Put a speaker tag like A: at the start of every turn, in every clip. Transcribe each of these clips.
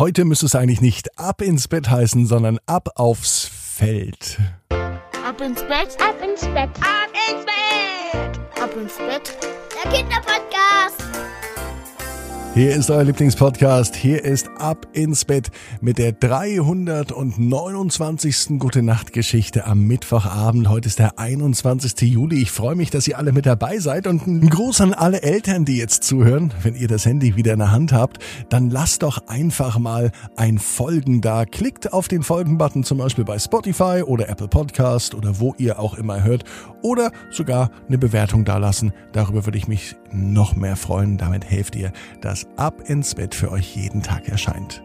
A: Heute müsste es eigentlich nicht ab ins Bett heißen, sondern ab aufs Feld.
B: Ab ins Bett, ab ins Bett, ab ins Bett, ab ins Bett. Der Kinderpodcast.
A: Hier ist euer Lieblingspodcast. Hier ist Ab ins Bett mit der 329. Gute Nacht Geschichte am Mittwochabend. Heute ist der 21. Juli. Ich freue mich, dass ihr alle mit dabei seid und ein Gruß an alle Eltern, die jetzt zuhören. Wenn ihr das Handy wieder in der Hand habt, dann lasst doch einfach mal ein Folgen da. Klickt auf den Folgen-Button zum Beispiel bei Spotify oder Apple Podcast oder wo ihr auch immer hört oder sogar eine Bewertung dalassen. Darüber würde ich mich noch mehr freuen. Damit helft ihr, dass Ab ins Bett für euch jeden Tag erscheint.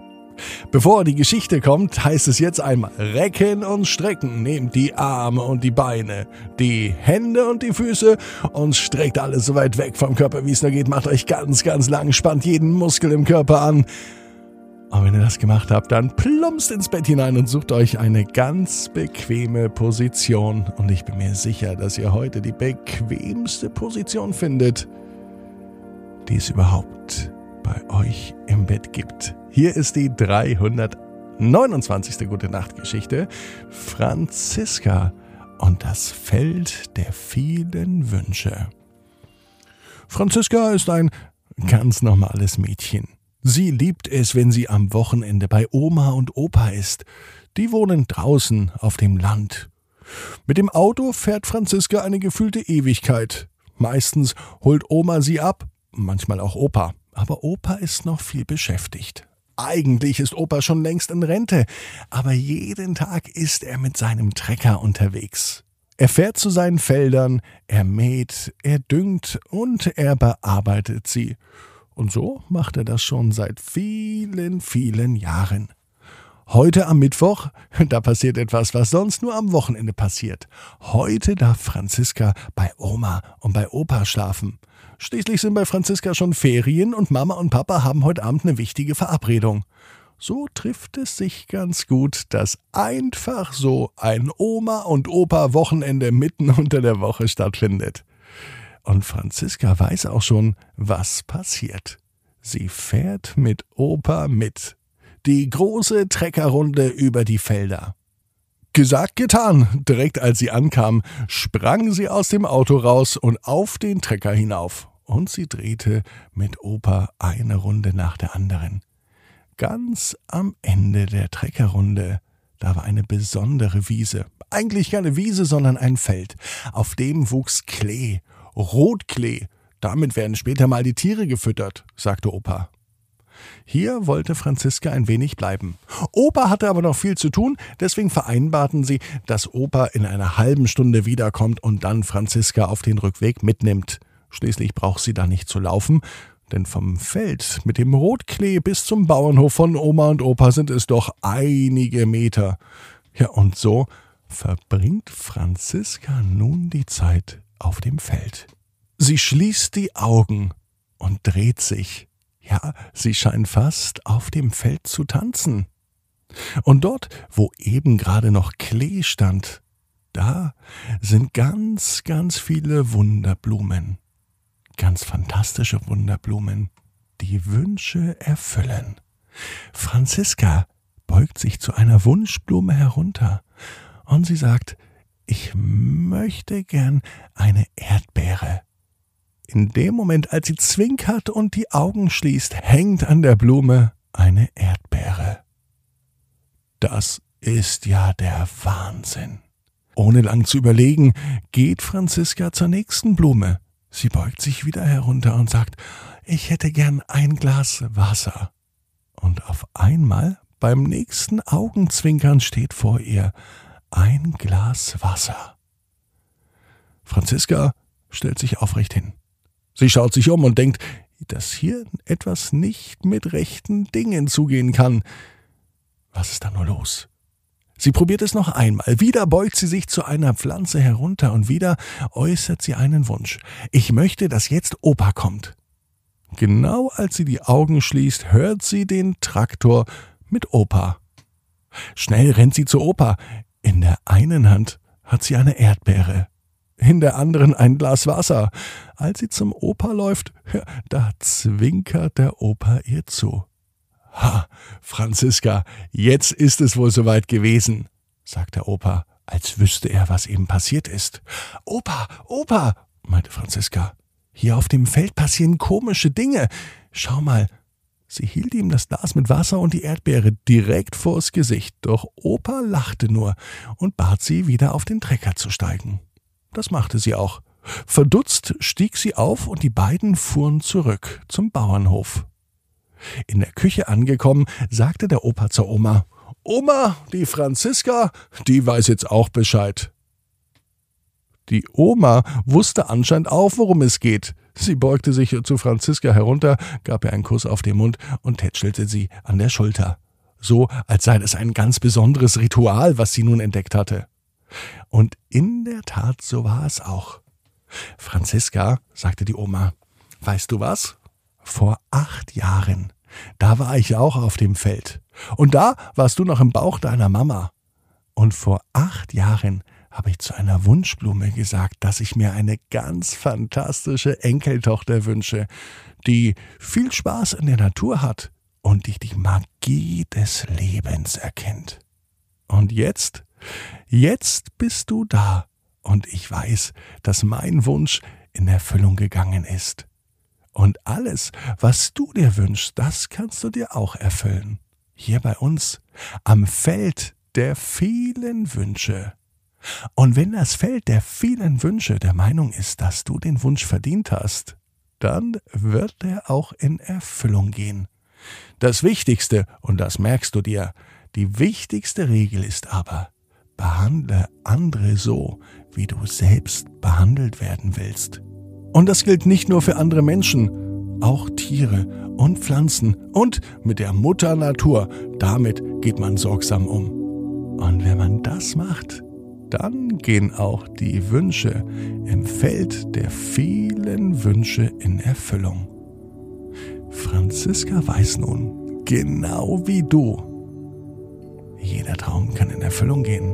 A: Bevor die Geschichte kommt, heißt es jetzt einmal recken und strecken. Nehmt die Arme und die Beine, die Hände und die Füße und streckt alles so weit weg vom Körper, wie es nur geht. Macht euch ganz, ganz lang, spannt jeden Muskel im Körper an. Und wenn ihr das gemacht habt, dann plumpst ins Bett hinein und sucht euch eine ganz bequeme Position. Und ich bin mir sicher, dass ihr heute die bequemste Position findet, die es überhaupt bei euch im Bett gibt. Hier ist die 329. Gute Nacht Geschichte. Franziska und das Feld der vielen Wünsche. Franziska ist ein ganz normales Mädchen. Sie liebt es, wenn sie am Wochenende bei Oma und Opa ist. Die wohnen draußen auf dem Land. Mit dem Auto fährt Franziska eine gefühlte Ewigkeit. Meistens holt Oma sie ab, manchmal auch Opa. Aber Opa ist noch viel beschäftigt. Eigentlich ist Opa schon längst in Rente, aber jeden Tag ist er mit seinem Trecker unterwegs. Er fährt zu seinen Feldern, er mäht, er düngt und er bearbeitet sie. Und so macht er das schon seit vielen, vielen Jahren. Heute am Mittwoch, da passiert etwas, was sonst nur am Wochenende passiert. Heute darf Franziska bei Oma und bei Opa schlafen. Schließlich sind bei Franziska schon Ferien und Mama und Papa haben heute Abend eine wichtige Verabredung. So trifft es sich ganz gut, dass einfach so ein Oma und Opa Wochenende mitten unter der Woche stattfindet. Und Franziska weiß auch schon, was passiert. Sie fährt mit Opa mit. Die große Treckerrunde über die Felder. Gesagt, getan. Direkt als sie ankam, sprang sie aus dem Auto raus und auf den Trecker hinauf. Und sie drehte mit Opa eine Runde nach der anderen. Ganz am Ende der Treckerrunde, da war eine besondere Wiese. Eigentlich keine Wiese, sondern ein Feld. Auf dem wuchs Klee, Rotklee. Damit werden später mal die Tiere gefüttert, sagte Opa. Hier wollte Franziska ein wenig bleiben. Opa hatte aber noch viel zu tun, deswegen vereinbarten sie, dass Opa in einer halben Stunde wiederkommt und dann Franziska auf den Rückweg mitnimmt. Schließlich braucht sie da nicht zu laufen, denn vom Feld mit dem Rotklee bis zum Bauernhof von Oma und Opa sind es doch einige Meter. Ja, und so verbringt Franziska nun die Zeit auf dem Feld. Sie schließt die Augen und dreht sich. Ja, sie scheint fast auf dem Feld zu tanzen. Und dort, wo eben gerade noch Klee stand, da sind ganz, ganz viele Wunderblumen. Ganz fantastische Wunderblumen, die Wünsche erfüllen. Franziska beugt sich zu einer Wunschblume herunter und sie sagt, ich möchte gern eine Erdbeere. In dem Moment, als sie zwinkert und die Augen schließt, hängt an der Blume eine Erdbeere. Das ist ja der Wahnsinn. Ohne lang zu überlegen, geht Franziska zur nächsten Blume. Sie beugt sich wieder herunter und sagt, ich hätte gern ein Glas Wasser. Und auf einmal beim nächsten Augenzwinkern steht vor ihr ein Glas Wasser. Franziska stellt sich aufrecht hin. Sie schaut sich um und denkt, dass hier etwas nicht mit rechten Dingen zugehen kann. Was ist da nur los? Sie probiert es noch einmal. Wieder beugt sie sich zu einer Pflanze herunter und wieder äußert sie einen Wunsch. Ich möchte, dass jetzt Opa kommt. Genau als sie die Augen schließt, hört sie den Traktor mit Opa. Schnell rennt sie zu Opa. In der einen Hand hat sie eine Erdbeere, in der anderen ein Glas Wasser. Als sie zum Opa läuft, da zwinkert der Opa ihr zu. Ha, Franziska, jetzt ist es wohl soweit gewesen, sagt der Opa, als wüsste er, was eben passiert ist. Opa, Opa, meinte Franziska, hier auf dem Feld passieren komische Dinge. Schau mal. Sie hielt ihm das Glas mit Wasser und die Erdbeere direkt vors Gesicht, doch Opa lachte nur und bat sie, wieder auf den Trecker zu steigen. Das machte sie auch. Verdutzt stieg sie auf und die beiden fuhren zurück zum Bauernhof. In der Küche angekommen, sagte der Opa zur Oma Oma, die Franziska, die weiß jetzt auch Bescheid. Die Oma wusste anscheinend auch, worum es geht. Sie beugte sich zu Franziska herunter, gab ihr einen Kuss auf den Mund und tätschelte sie an der Schulter. So, als sei es ein ganz besonderes Ritual, was sie nun entdeckt hatte. Und in der Tat, so war es auch. Franziska, sagte die Oma, weißt du was? Vor acht Jahren, da war ich auch auf dem Feld. Und da warst du noch im Bauch deiner Mama. Und vor acht Jahren habe ich zu einer Wunschblume gesagt, dass ich mir eine ganz fantastische Enkeltochter wünsche, die viel Spaß in der Natur hat und die die Magie des Lebens erkennt. Und jetzt, jetzt bist du da und ich weiß, dass mein Wunsch in Erfüllung gegangen ist. Und alles, was du dir wünschst, das kannst du dir auch erfüllen. Hier bei uns, am Feld der vielen Wünsche. Und wenn das Feld der vielen Wünsche der Meinung ist, dass du den Wunsch verdient hast, dann wird er auch in Erfüllung gehen. Das Wichtigste, und das merkst du dir, die wichtigste Regel ist aber, behandle andere so, wie du selbst behandelt werden willst. Und das gilt nicht nur für andere Menschen, auch Tiere und Pflanzen und mit der Mutter Natur, damit geht man sorgsam um. Und wenn man das macht, dann gehen auch die Wünsche im Feld der vielen Wünsche in Erfüllung. Franziska weiß nun, genau wie du, jeder Traum kann in Erfüllung gehen.